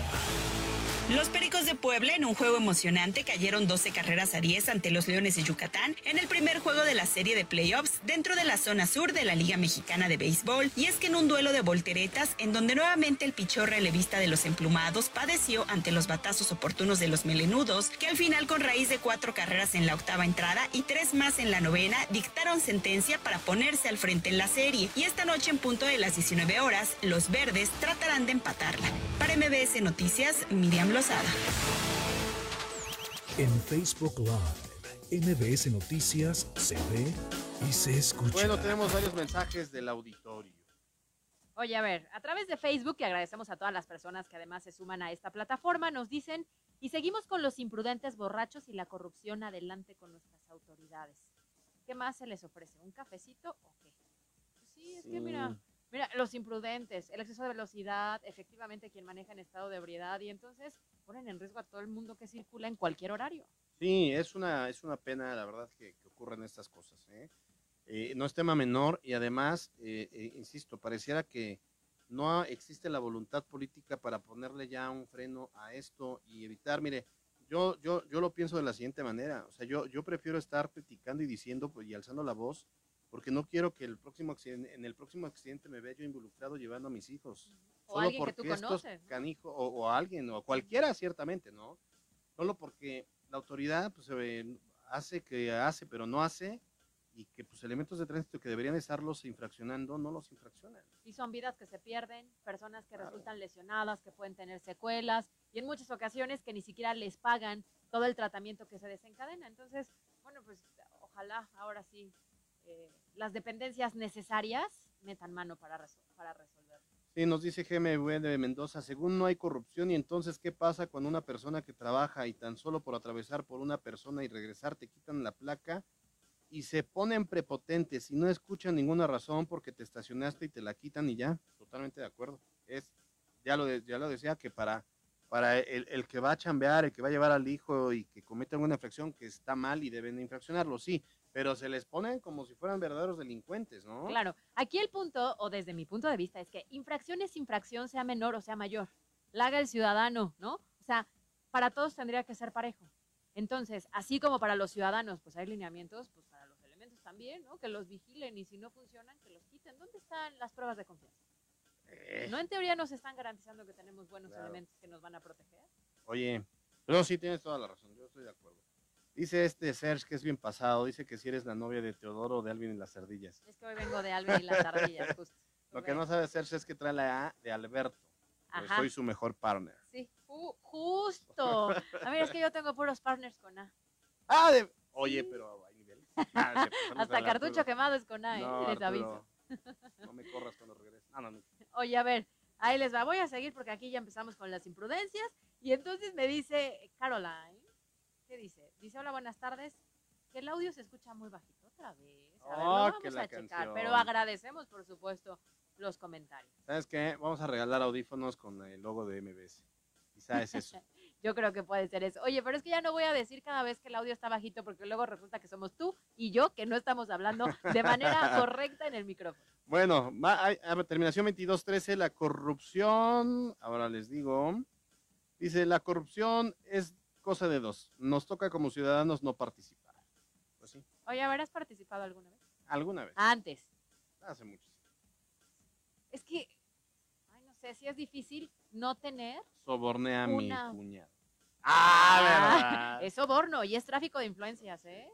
Los Pericos de Puebla, en un juego emocionante, cayeron 12 carreras a 10 ante los Leones de Yucatán en el primer juego de la serie de playoffs dentro de la zona sur de la Liga Mexicana de Béisbol. Y es que en un duelo de volteretas, en donde nuevamente el pichón relevista de los emplumados padeció ante los batazos oportunos de los melenudos, que al final, con raíz de cuatro carreras en la octava entrada y tres más en la novena, dictaron sentencia para ponerse al frente en la serie. Y esta noche, en punto de las 19 horas, los verdes tratarán de empatarla. Para MBS Noticias, Miriam Lozada. En Facebook Live, MBS Noticias se ve y se escucha. Bueno, tenemos varios mensajes del auditorio. Oye, a ver, a través de Facebook, y agradecemos a todas las personas que además se suman a esta plataforma, nos dicen, y seguimos con los imprudentes borrachos y la corrupción adelante con nuestras autoridades. ¿Qué más se les ofrece? ¿Un cafecito o qué? Pues sí, es que mira, mira, los imprudentes, el exceso de velocidad, efectivamente quien maneja en estado de ebriedad, y entonces ponen en riesgo a todo el mundo que circula en cualquier horario. Sí, es una, es una pena, la verdad, que, ocurren estas cosas. ¿eh? Eh, no es tema menor y además, eh, eh, insisto, pareciera que no existe la voluntad política para ponerle ya un freno a esto y evitar, mire, yo, yo, yo lo pienso de la siguiente manera, o sea, yo, yo prefiero estar criticando y diciendo pues, y alzando la voz porque no quiero que el próximo accidente, en el próximo accidente me vea yo involucrado llevando a mis hijos. O Solo alguien que tú porque estos conoces, o, o alguien, o cualquiera ciertamente, ¿no? Solo porque la autoridad pues, eh, hace que hace, pero no hace, y que pues elementos de tránsito que deberían estarlos infraccionando, no los infraccionan. Y son vidas que se pierden, personas que resultan lesionadas, que pueden tener secuelas, y en muchas ocasiones que ni siquiera les pagan todo el tratamiento que se desencadena. Entonces, bueno, pues ojalá ahora sí eh, las dependencias necesarias metan mano para, resol- para resolver. Sí, nos dice GMV de Mendoza, según no hay corrupción, y entonces, ¿qué pasa cuando una persona que trabaja y tan solo por atravesar por una persona y regresar te quitan la placa y se ponen prepotentes y no escuchan ninguna razón porque te estacionaste y te la quitan y ya? Totalmente de acuerdo. Es, ya lo, ya lo decía, que para, para el, el que va a chambear, el que va a llevar al hijo y que cometa alguna infracción que está mal y deben de infraccionarlo, sí, pero se les ponen como si fueran verdaderos delincuentes, ¿no? Claro, aquí el punto, o desde mi punto de vista, es que infracción es infracción, sea menor o sea mayor. La haga el ciudadano, ¿no? O sea, para todos tendría que ser parejo. Entonces, así como para los ciudadanos, pues hay lineamientos, pues para los elementos también, ¿no? Que los vigilen y si no funcionan, que los quiten. ¿Dónde están las pruebas de confianza? ¿No en teoría nos están garantizando que tenemos buenos Claro. elementos que nos van a proteger? Oye, pero sí tienes toda la razón, yo estoy de acuerdo. Dice este Serge que es bien pasado, dice que si eres la novia de Teodoro o de Alvin y las ardillas. Es que hoy vengo de Alvin y las ardillas, justo. Lo que no sabe Serge es que trae la A de Alberto. Ajá. soy su mejor partner. Sí, ju- justo. A ver, es que yo tengo puros partners con A. Ah, de... Oye, pero hay niveles. Ah, es cierto, saludos Hasta cartucho Arturo. quemado es con A, ¿eh? No, Les aviso. No me corras cuando regreses. Ah, no, no. Oye, a ver, ahí les va. Voy a seguir porque aquí ya empezamos con las imprudencias. Y entonces me dice Caroline, ¿qué dice? Dice, hola, buenas tardes. Que el audio se escucha muy bajito otra vez. A ver, lo Oh, vamos que a checar. canción. Pero agradecemos, por supuesto, los comentarios. ¿Sabes qué? Vamos a regalar audífonos con el logo de MBS. Quizá es eso. Yo creo que puede ser eso. Oye, pero es que ya no voy a decir cada vez que el audio está bajito porque luego resulta que somos tú y yo que no estamos hablando de manera correcta en el micrófono. Bueno, va- hay- a ver, terminación 2213, la corrupción, ahora les digo, dice, la corrupción es cosa de dos, nos toca como ciudadanos no participar. Pues sí, Oye, a ver, ¿has participado alguna vez? alguna vez, Antes. hace mucho. Es que, ay, no sé, si es difícil no tener Soborné a Una- mi cuñado. Ah, ¿verdad? Es soborno y es tráfico de influencias, ¿eh?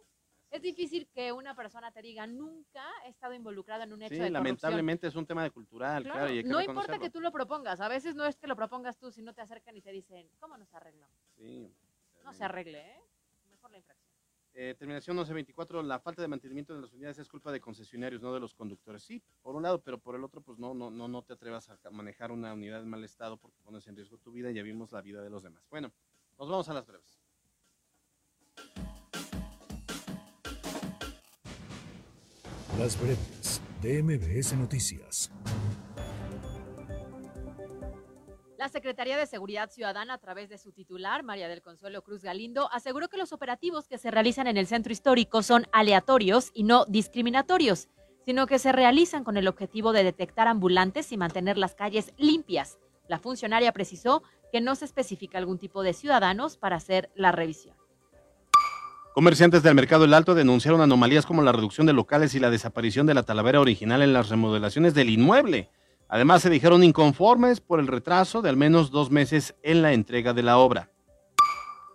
Es difícil que una persona te diga, nunca he estado involucrado en un hecho Sí, de corrupción. lamentablemente es un tema de cultural, claro, Claro, y hay que no importa que tú lo propongas, a veces no es que lo propongas tú, sino te acercan y te dicen, ¿cómo nos arreglamos? Sí. No se arregle, ¿eh? Mejor la infracción. Eh, terminación 1124, la falta de mantenimiento de las unidades es culpa de concesionarios, no de los conductores. Sí, por un lado, pero por el otro, pues no, no, no, no te atrevas a manejar una unidad en mal estado porque pones en riesgo tu vida y ya vimos la vida de los demás. Bueno, nos vamos a las breves. Las breves de MBS Noticias. La Secretaría de Seguridad Ciudadana, a través de su titular, María del Consuelo Cruz Galindo, aseguró que los operativos que se realizan en el centro histórico son aleatorios y no discriminatorios, sino que se realizan con el objetivo de detectar ambulantes y mantener las calles limpias. La funcionaria precisó que no se especifica algún tipo de ciudadanos para hacer la revisión. Comerciantes del mercado El Alto denunciaron anomalías como la reducción de locales y la desaparición de la talavera original en las remodelaciones del inmueble. Además, se dijeron inconformes por el retraso de al menos dos meses en la entrega de la obra.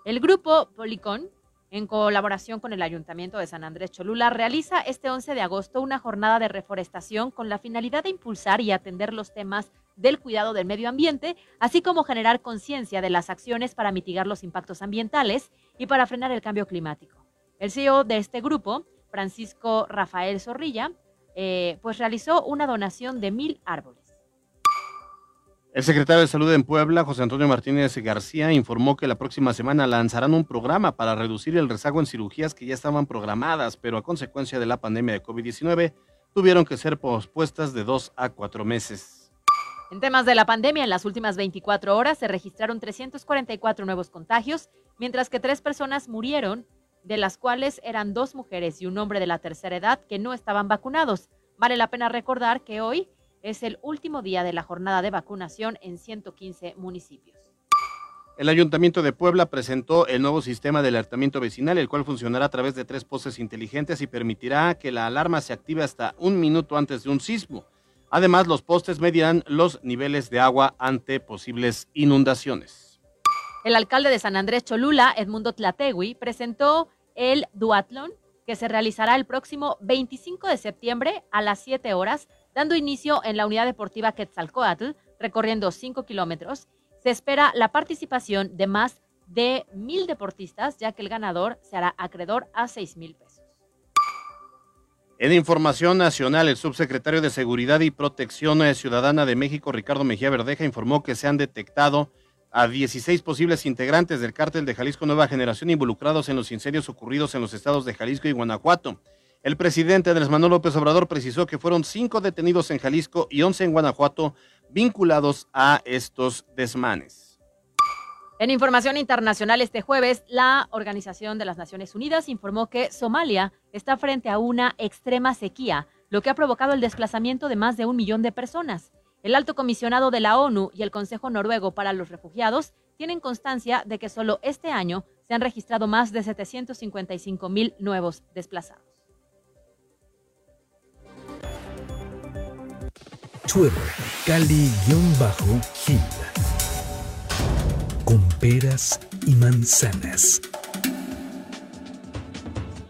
El grupo Policón, en colaboración con el Ayuntamiento de San Andrés Cholula, realiza este 11 de agosto una jornada de reforestación con la finalidad de impulsar y atender los temas del cuidado del medio ambiente, así como generar conciencia de las acciones para mitigar los impactos ambientales y para frenar el cambio climático. El CEO de este grupo, Francisco Rafael Zorrilla, eh, pues realizó una donación de mil árboles. El secretario de Salud en Puebla, José Antonio Martínez García, informó que la próxima semana lanzarán un programa para reducir el rezago en cirugías que ya estaban programadas, pero a consecuencia de la pandemia de COVID-19 tuvieron que ser pospuestas de dos a cuatro meses. En temas de la pandemia, en las últimas 24 horas se registraron 344 nuevos contagios, mientras que tres personas murieron, de las cuales eran dos mujeres y un hombre de la tercera edad que no estaban vacunados. Vale la pena recordar que hoy es el último día de la jornada de vacunación en 115 municipios. El Ayuntamiento de Puebla presentó el nuevo sistema de alertamiento vecinal, el cual funcionará a través de tres postes inteligentes y permitirá que la alarma se active hasta un minuto antes de un sismo. Además, los postes medirán los niveles de agua ante posibles inundaciones. El alcalde de San Andrés Cholula, Edmundo Tlategui, presentó el duatlón que se realizará el próximo 25 de septiembre a las 7 horas dando inicio en la unidad deportiva Quetzalcoatl, recorriendo 5 kilómetros. Se espera la participación de más de mil deportistas, ya que el ganador se hará acreedor a 6 mil pesos. En información nacional, el subsecretario de Seguridad y Protección Ciudadana de México, Ricardo Mejía Verdeja, informó que se han detectado a 16 posibles integrantes del cártel de Jalisco Nueva Generación involucrados en los incendios ocurridos en los estados de Jalisco y Guanajuato. El presidente Andrés Manuel López Obrador precisó que fueron cinco detenidos en Jalisco y once en Guanajuato vinculados a estos desmanes. En información internacional, este jueves, la Organización de las Naciones Unidas informó que Somalia está frente a una extrema sequía, lo que ha provocado el desplazamiento de más de un millón de personas. El alto comisionado de la ONU y el Consejo Noruego para los Refugiados tienen constancia de que solo este año se han registrado más de 755 mil nuevos desplazados. Twitter, Cali-Gil. Con peras y manzanas.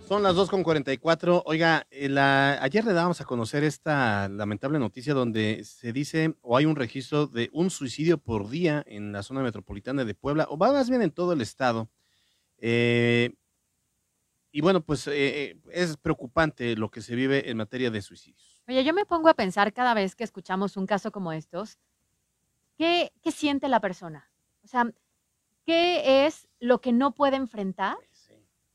Son las 2.44. Oiga, eh, ayer le dábamos a conocer esta lamentable noticia donde se dice o hay un registro de un suicidio por día en la zona metropolitana de Puebla, o más bien en todo el estado. Eh, y bueno, pues eh, es preocupante lo que se vive en materia de suicidios. Oye, yo me pongo a pensar cada vez que escuchamos un caso como estos, ¿qué, qué siente la persona? O sea, ¿qué es lo que no puede enfrentar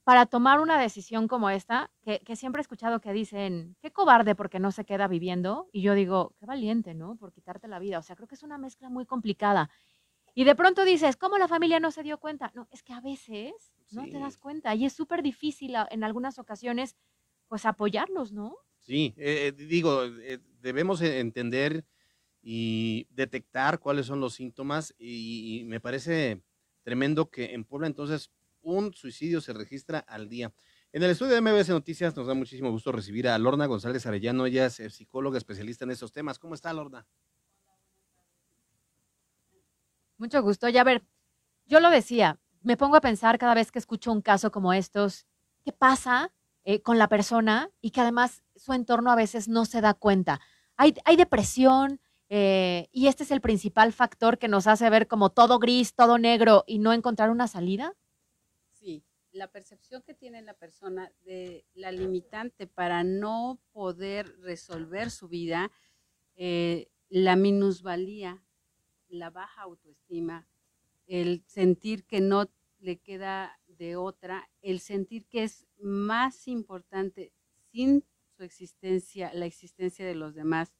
para tomar una decisión como esta? Que, que, siempre he escuchado que dicen, qué cobarde porque no se queda viviendo. Y yo digo, qué valiente, ¿no? Por quitarte la vida. O sea, creo que es una mezcla muy complicada. Y de pronto dices, ¿cómo la familia no se dio cuenta? No, es que a veces no te das cuenta y es súper difícil en algunas ocasiones, pues apoyarlos, ¿no? Sí, eh, eh, digo, eh, debemos entender y detectar cuáles son los síntomas y, me parece tremendo que en Puebla entonces un suicidio se registra al día. En el estudio de MBS Noticias nos da muchísimo gusto recibir a Lorna González Arellano, ella es psicóloga especialista en estos temas. ¿Cómo está Lorna? Mucho gusto. Ya ver, yo lo decía, me pongo a pensar cada vez que escucho un caso como estos, ¿qué pasa con la persona y que además su entorno a veces no se da cuenta. Hay, hay depresión eh, y este es el principal factor que nos hace ver como todo gris, todo negro y no encontrar una salida. Sí, la percepción que tiene la persona de la limitante para no poder resolver su vida, eh, la minusvalía, la baja autoestima, el sentir que no le queda de otra, el sentir que es más importante sin existencia, la existencia de los demás,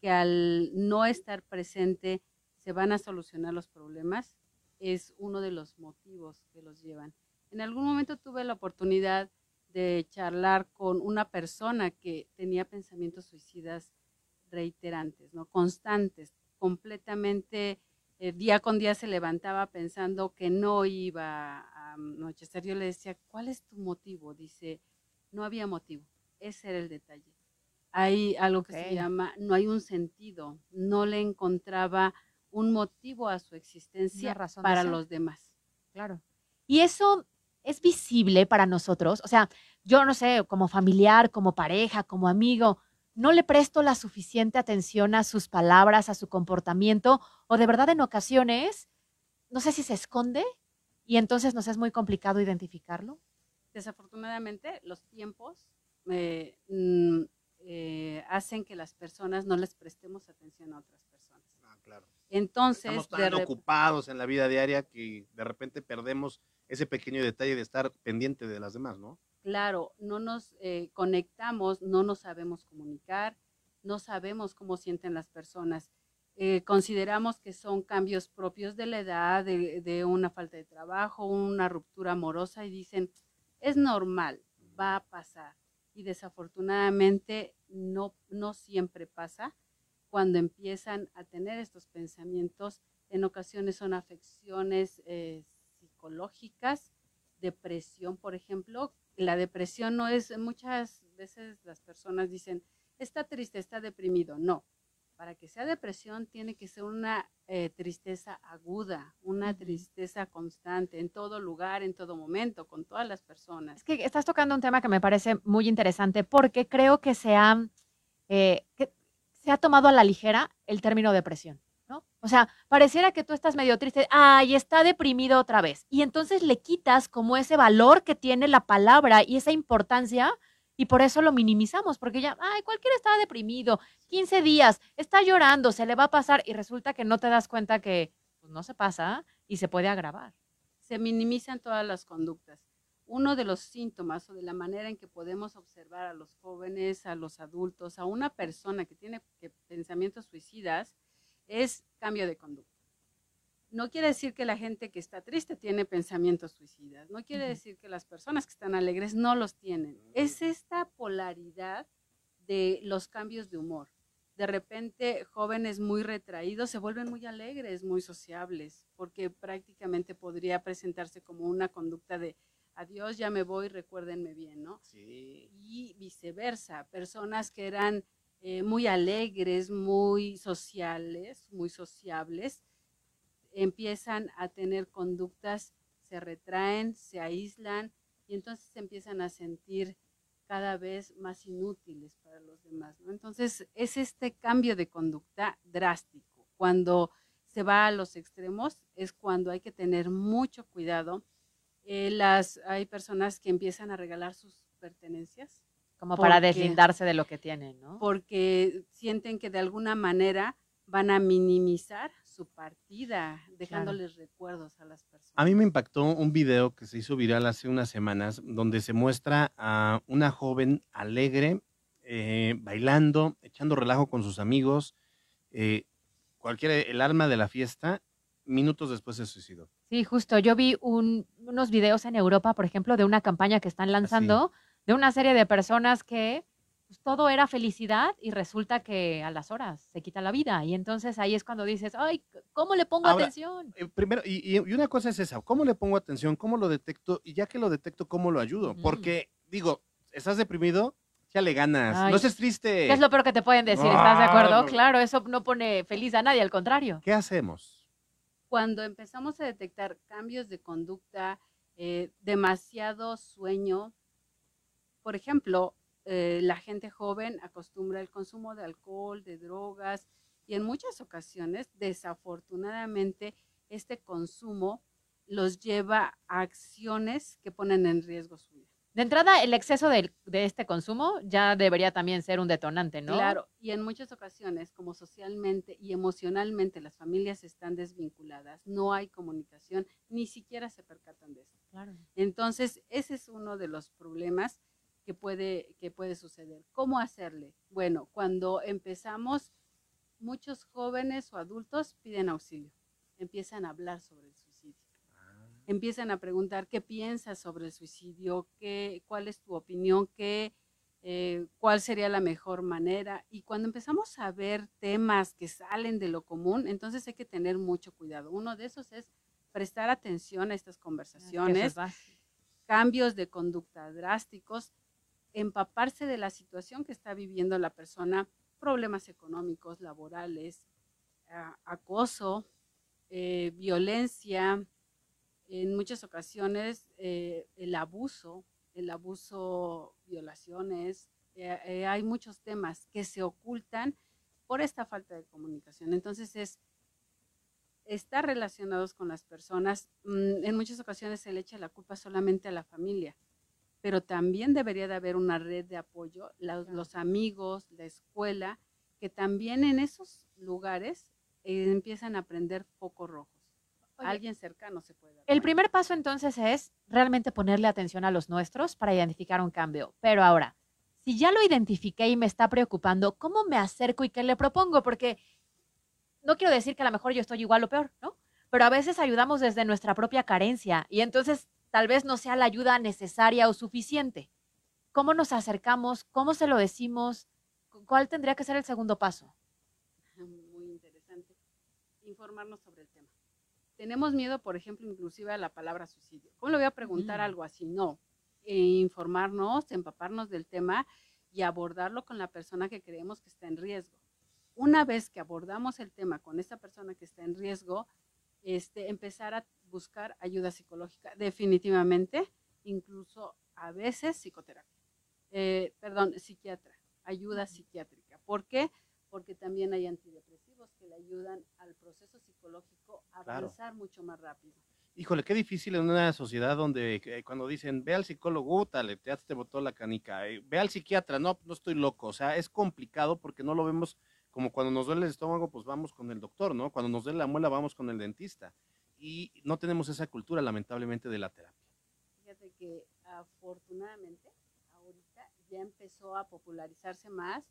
que al no estar presente se van a solucionar los problemas, es uno de los motivos que los llevan. En algún momento tuve la oportunidad de charlar con una persona que tenía pensamientos suicidas reiterantes, ¿no? constantes, completamente eh, día con día se levantaba pensando que no iba a anochecer. Yo le decía, ¿cuál es tu motivo? Dice, no había motivo. Ese era el detalle. Hay algo que se llama, no hay un sentido. No le encontraba un motivo a su existencia razón para los demás. Claro. Y eso es visible para nosotros. O sea, yo no sé, como familiar, como pareja, como amigo, no le presto la suficiente atención a sus palabras, a su comportamiento, o de verdad en ocasiones, no sé si se esconde y entonces nos es muy complicado identificarlo. Desafortunadamente, los tiempos eh, mm, eh, hacen que las personas no les prestemos atención a otras personas. Ah, claro. Entonces, Estamos tan ocupados en la vida diaria que de repente perdemos ese pequeño detalle de estar pendiente de las demás, ¿no? claro, no nos eh, conectamos, no nos sabemos comunicar, no sabemos cómo sienten las personas. Eh, consideramos que son cambios propios de la edad, de, de una falta de trabajo, una ruptura amorosa y dicen, es normal, va a pasar. Y desafortunadamente no, no siempre pasa cuando empiezan a tener estos pensamientos. En ocasiones son afecciones eh, psicológicas, depresión, por ejemplo. La depresión no es, muchas veces las personas dicen, está triste, está deprimido. No, para que sea depresión tiene que ser una eh, tristeza aguda, una tristeza constante, en todo lugar, en todo momento, con todas las personas. Es que estás tocando un tema que me parece muy interesante porque creo que se ha, eh, que se ha tomado a la ligera el término depresión, ¿no? O sea, pareciera que tú estás medio triste, ay, está deprimido otra vez. Y entonces le quitas como ese valor que tiene la palabra y esa importancia y por eso lo minimizamos, porque ya, ay, cualquiera está deprimido, 15 días, está llorando, se le va a pasar y resulta que no te das cuenta que pues, no se pasa y se puede agravar. se minimizan todas las conductas. Uno de los síntomas o de la manera en que podemos observar a los jóvenes, a los adultos, a una persona que tiene pensamientos suicidas es cambio de conducta. No quiere decir que la gente que está triste tiene pensamientos suicidas. No quiere decir que las personas que están alegres no los tienen. Es esta polaridad de los cambios de humor. De repente, jóvenes muy retraídos se vuelven muy alegres, muy sociables, porque prácticamente podría presentarse como una conducta de adiós, ya me voy, recuérdenme bien, ¿no? Sí. Y viceversa, personas que eran eh, muy alegres, muy sociales, muy sociables, empiezan a tener conductas, se retraen, se aíslan y entonces se empiezan a sentir cada vez más inútiles para los demás. ¿no? Entonces es este cambio de conducta drástico. Cuando se va a los extremos es cuando hay que tener mucho cuidado. Eh, las, hay personas que empiezan a regalar sus pertenencias. Como para deslindarse de lo que tienen, ¿no? Porque sienten que de alguna manera van a minimizar su partida, dejándoles recuerdos a las personas. A mí me impactó un video que se hizo viral hace unas semanas donde se muestra a una joven alegre, eh, bailando, echando relajo con sus amigos, eh, cualquiera, el alma de la fiesta, minutos después se suicidó. Sí, justo. Yo vi un- unos videos en Europa, por ejemplo, de una campaña que están lanzando de una serie de personas que pues, todo era felicidad y resulta que a las horas se quita la vida. Y entonces ahí es cuando dices, ay, ¿cómo le pongo Ahora, atención? Eh, primero, y, una cosa es esa, ¿cómo le pongo atención? ¿Cómo lo detecto? Y ya que lo detecto, ¿cómo lo ayudo? Ujú. Porque, digo, ¿estás deprimido? Ya le ganas. Ay, no estés triste. ¿Qué es lo peor que te pueden decir? ¿Estás de acuerdo? Claro, eso no pone feliz a nadie, al contrario. ¿Qué hacemos? Cuando empezamos a detectar cambios de conducta, eh, demasiado sueño, por ejemplo, eh, la gente joven acostumbra el consumo de alcohol, de drogas, y en muchas ocasiones, desafortunadamente, este consumo los lleva a acciones que ponen en riesgo su vida. De entrada, el exceso del- de, este consumo ya debería también ser un detonante, ¿no? Claro, y en muchas ocasiones, como socialmente y emocionalmente las familias están desvinculadas, no hay comunicación, ni siquiera se percatan de esto. Claro. Entonces, ese es uno de los problemas que puede, que puede suceder. ¿Cómo hacerle? Bueno, cuando empezamos, muchos jóvenes o adultos piden auxilio, empiezan a hablar sobre el suicidio, empiezan a preguntar qué piensas sobre el suicidio, qué, cuál es tu opinión, qué, eh, cuál sería la mejor manera. Y cuando empezamos a ver temas que salen de lo común, entonces hay que tener mucho cuidado. Uno de esos es prestar atención a estas conversaciones, cambios de conducta drásticos, empaparse de la situación que está viviendo la persona, problemas económicos, laborales, a- acoso, eh, violencia, en muchas ocasiones eh, el abuso, el abuso, violaciones, eh, hay muchos temas que se ocultan por esta falta de comunicación. Entonces es estar relacionados con las personas. mm, En muchas ocasiones se le echa la culpa solamente a la familia, pero también debería de haber una red de apoyo, los amigos, la escuela, que también en esos lugares eh, empiezan a aprender focos rojos. Oye, Alguien cercano se puede dar El primer paso entonces es realmente ponerle atención a los nuestros para identificar un cambio. Pero ahora, si ya lo identifiqué y me está preocupando, ¿cómo me acerco y qué le propongo? Porque no quiero decir que a lo mejor yo estoy igual o peor, ¿no? Pero a veces ayudamos desde nuestra propia carencia y entonces tal vez no sea la ayuda necesaria o suficiente. ¿Cómo nos acercamos? ¿Cómo se lo decimos? ¿Cuál tendría que ser el segundo paso? Muy interesante. Informarnos sobre el tema. Tenemos miedo, por ejemplo, inclusive a la palabra suicidio. ¿Cómo le voy a preguntar Ujú. algo así? No. Eh, informarnos, empaparnos del tema y abordarlo con la persona que creemos que está en riesgo. Una vez que abordamos el tema con esa persona que está en riesgo, este, empezar a buscar ayuda psicológica, definitivamente, incluso a veces psicoterapia, Eh, perdón, psiquiatra, ayuda psiquiátrica. ¿Por qué? Porque también hay antidepresivos que le ayudan al proceso psicológico a Claro. avanzar mucho más rápido. Híjole, qué difícil en una sociedad donde eh, cuando dicen, ve al psicólogo, tal, te botó la canica, eh, ve al psiquiatra, no, no estoy loco, o sea, es complicado porque no lo vemos como cuando nos duele el estómago, pues vamos con el doctor, ¿no? Cuando nos duele la muela, vamos con el dentista. Y no tenemos esa cultura, lamentablemente, de la terapia. Fíjate que afortunadamente ahorita ya empezó a popularizarse más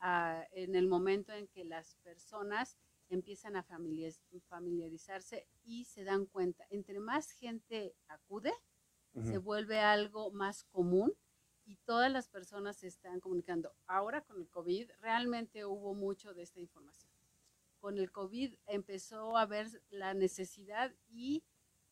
ah, en el momento en que las personas empiezan a familiariz- familiarizarse y se dan cuenta. Entre más gente acude, se vuelve algo más común y todas las personas se están comunicando. Ahora con el COVID realmente hubo mucho de esta información. Con el COVID empezó a ver la necesidad y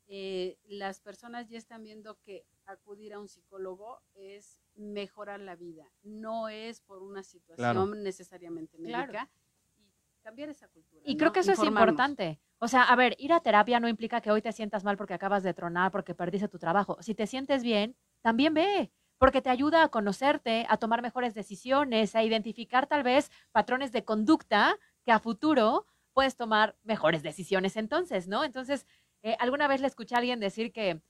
eh, las personas ya están viendo que acudir a un psicólogo es mejorar la vida, no es por una situación Claro. necesariamente Claro. médica y cambiar esa cultura. Y ¿no? creo que eso es importante. O sea, a ver, ir a terapia no implica que hoy te sientas mal porque acabas de tronar, porque perdiste tu trabajo. Si te sientes bien, también ve, porque te ayuda a conocerte, a tomar mejores decisiones, a identificar tal vez patrones de conducta que a futuro puedes tomar mejores decisiones entonces, ¿no? Entonces, eh, alguna vez le escuché a alguien decir que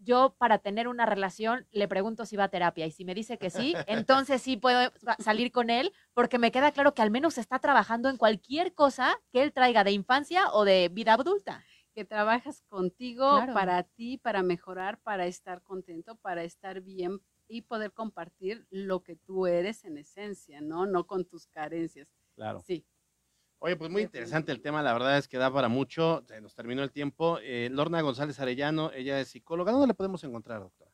yo para tener una relación le pregunto si va a terapia y si me dice que sí, entonces sí puedo sa- salir con él porque me queda claro que al menos está trabajando en cualquier cosa que él traiga de infancia o de vida adulta. que trabajas contigo Claro. para ti, para mejorar, para estar contento, para estar bien y poder compartir lo que tú eres en esencia, ¿no? No con tus carencias. Claro. Sí. Oye, pues muy interesante el tema, la verdad es que da para mucho, se nos terminó el tiempo. Eh, Lorna González Arellano, ella es psicóloga, ¿dónde la podemos encontrar, doctora?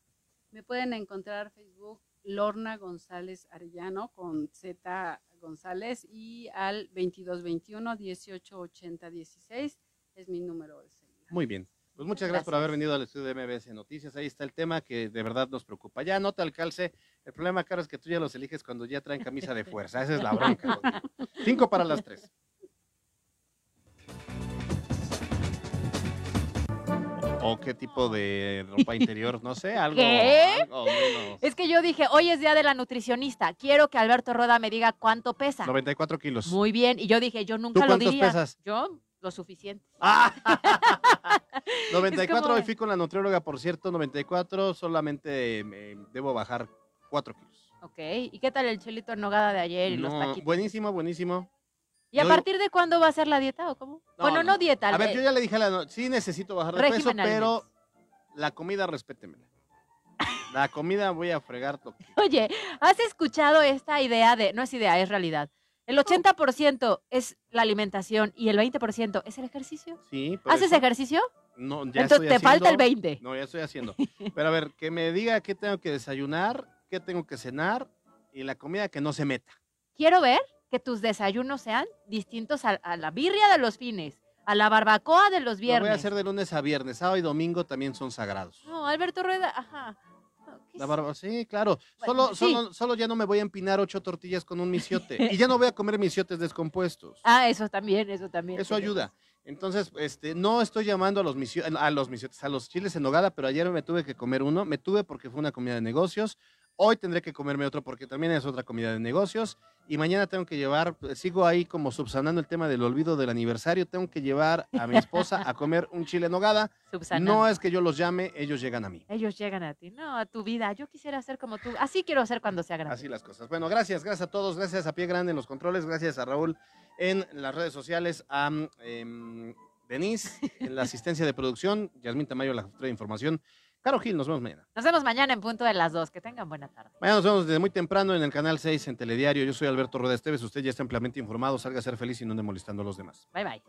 Me pueden encontrar Facebook Lorna González Arellano con Z González y al 2221 1880 16 es mi número de celular. Muy bien. Pues muchas gracias, por haber venido al estudio de MBS Noticias. Ahí está el tema que de verdad nos preocupa. Ya no te alcance. El problema, Caro, es que tú ya los eliges cuando ya traen camisa de fuerza. Esa es la bronca. Cinco para las tres. ¿O qué tipo de ropa interior? No sé, algo. ¿Qué? algo menos. Es que yo dije, hoy es día de la nutricionista, quiero que Alberto Roda me diga cuánto pesa. 94 kilos. Muy bien, y yo dije, yo nunca lo cuántos diría. pesas? Yo, lo suficiente. Ah. 94, como- hoy fui con la nutrióloga, por cierto, 94, solamente eh, debo bajar 4 kilos. Ok, ¿y qué tal el chelito en nogada de ayer y los taquitos? buenísimo, buenísimo. ¿Y a partir de cuándo va a ser la dieta o cómo? bueno, no, dieta. A ver, yo ya le dije a la no- sí necesito bajar de peso, pero la comida respétemela. La comida voy a fregar que- Oye, ¿has escuchado esta idea de, no es idea, es realidad? El 80% es la alimentación y el 20% es el ejercicio. Sí, ¿Haces eso- ejercicio? No, ya Entonces estoy te falta el haciendo- 20. No, ya estoy haciendo. Pero a ver, que me diga qué tengo que desayunar, qué tengo que cenar y la comida que no se meta. Quiero ver que tus desayunos sean distintos a, a la birria de los fines, a la barbacoa de los Lo viernes. voy a hacer de lunes a viernes. Sábado y domingo también son sagrados. No, Alberto Rueda, ajá. No, ¿qué La barba, sí, claro. Bueno, Solo, sí. solo, solo ya no me voy a empinar ocho tortillas con un misiote. y ya no voy a comer misiotes descompuestos. Ah, eso también, eso también. Eso ayuda. Entonces, este, no estoy llamando a los, misio- a los misiotes, a los chiles en nogada, pero ayer me tuve que comer uno. Me tuve porque fue una comida de negocios. Hoy tendré que comerme otro porque también es otra comida de negocios. Y mañana tengo que llevar, pues, sigo ahí como subsanando el tema del olvido del aniversario. Tengo que llevar a mi esposa a comer un chile en nogada. Subsanando. No es que yo los llame, ellos llegan a mí. Ellos llegan a ti, no, a tu vida. Yo quisiera ser como tú. Así quiero ser cuando sea grande. Así las cosas. Bueno, gracias, gracias a todos, gracias a Pie Grande en los controles, gracias a Raúl en las redes sociales, a em, Denise en la asistencia de producción, Yasmín Tamayo la de información. Caro Gil, nos vemos mañana. Nos vemos mañana en punto de las dos. Que tengan buena tarde. Mañana nos vemos desde muy temprano en el canal 6 en Telediario. Yo soy Alberto Rueda Esteves, usted ya está ampliamente informado, salga a ser feliz y no ande molestando a los demás. Bye bye.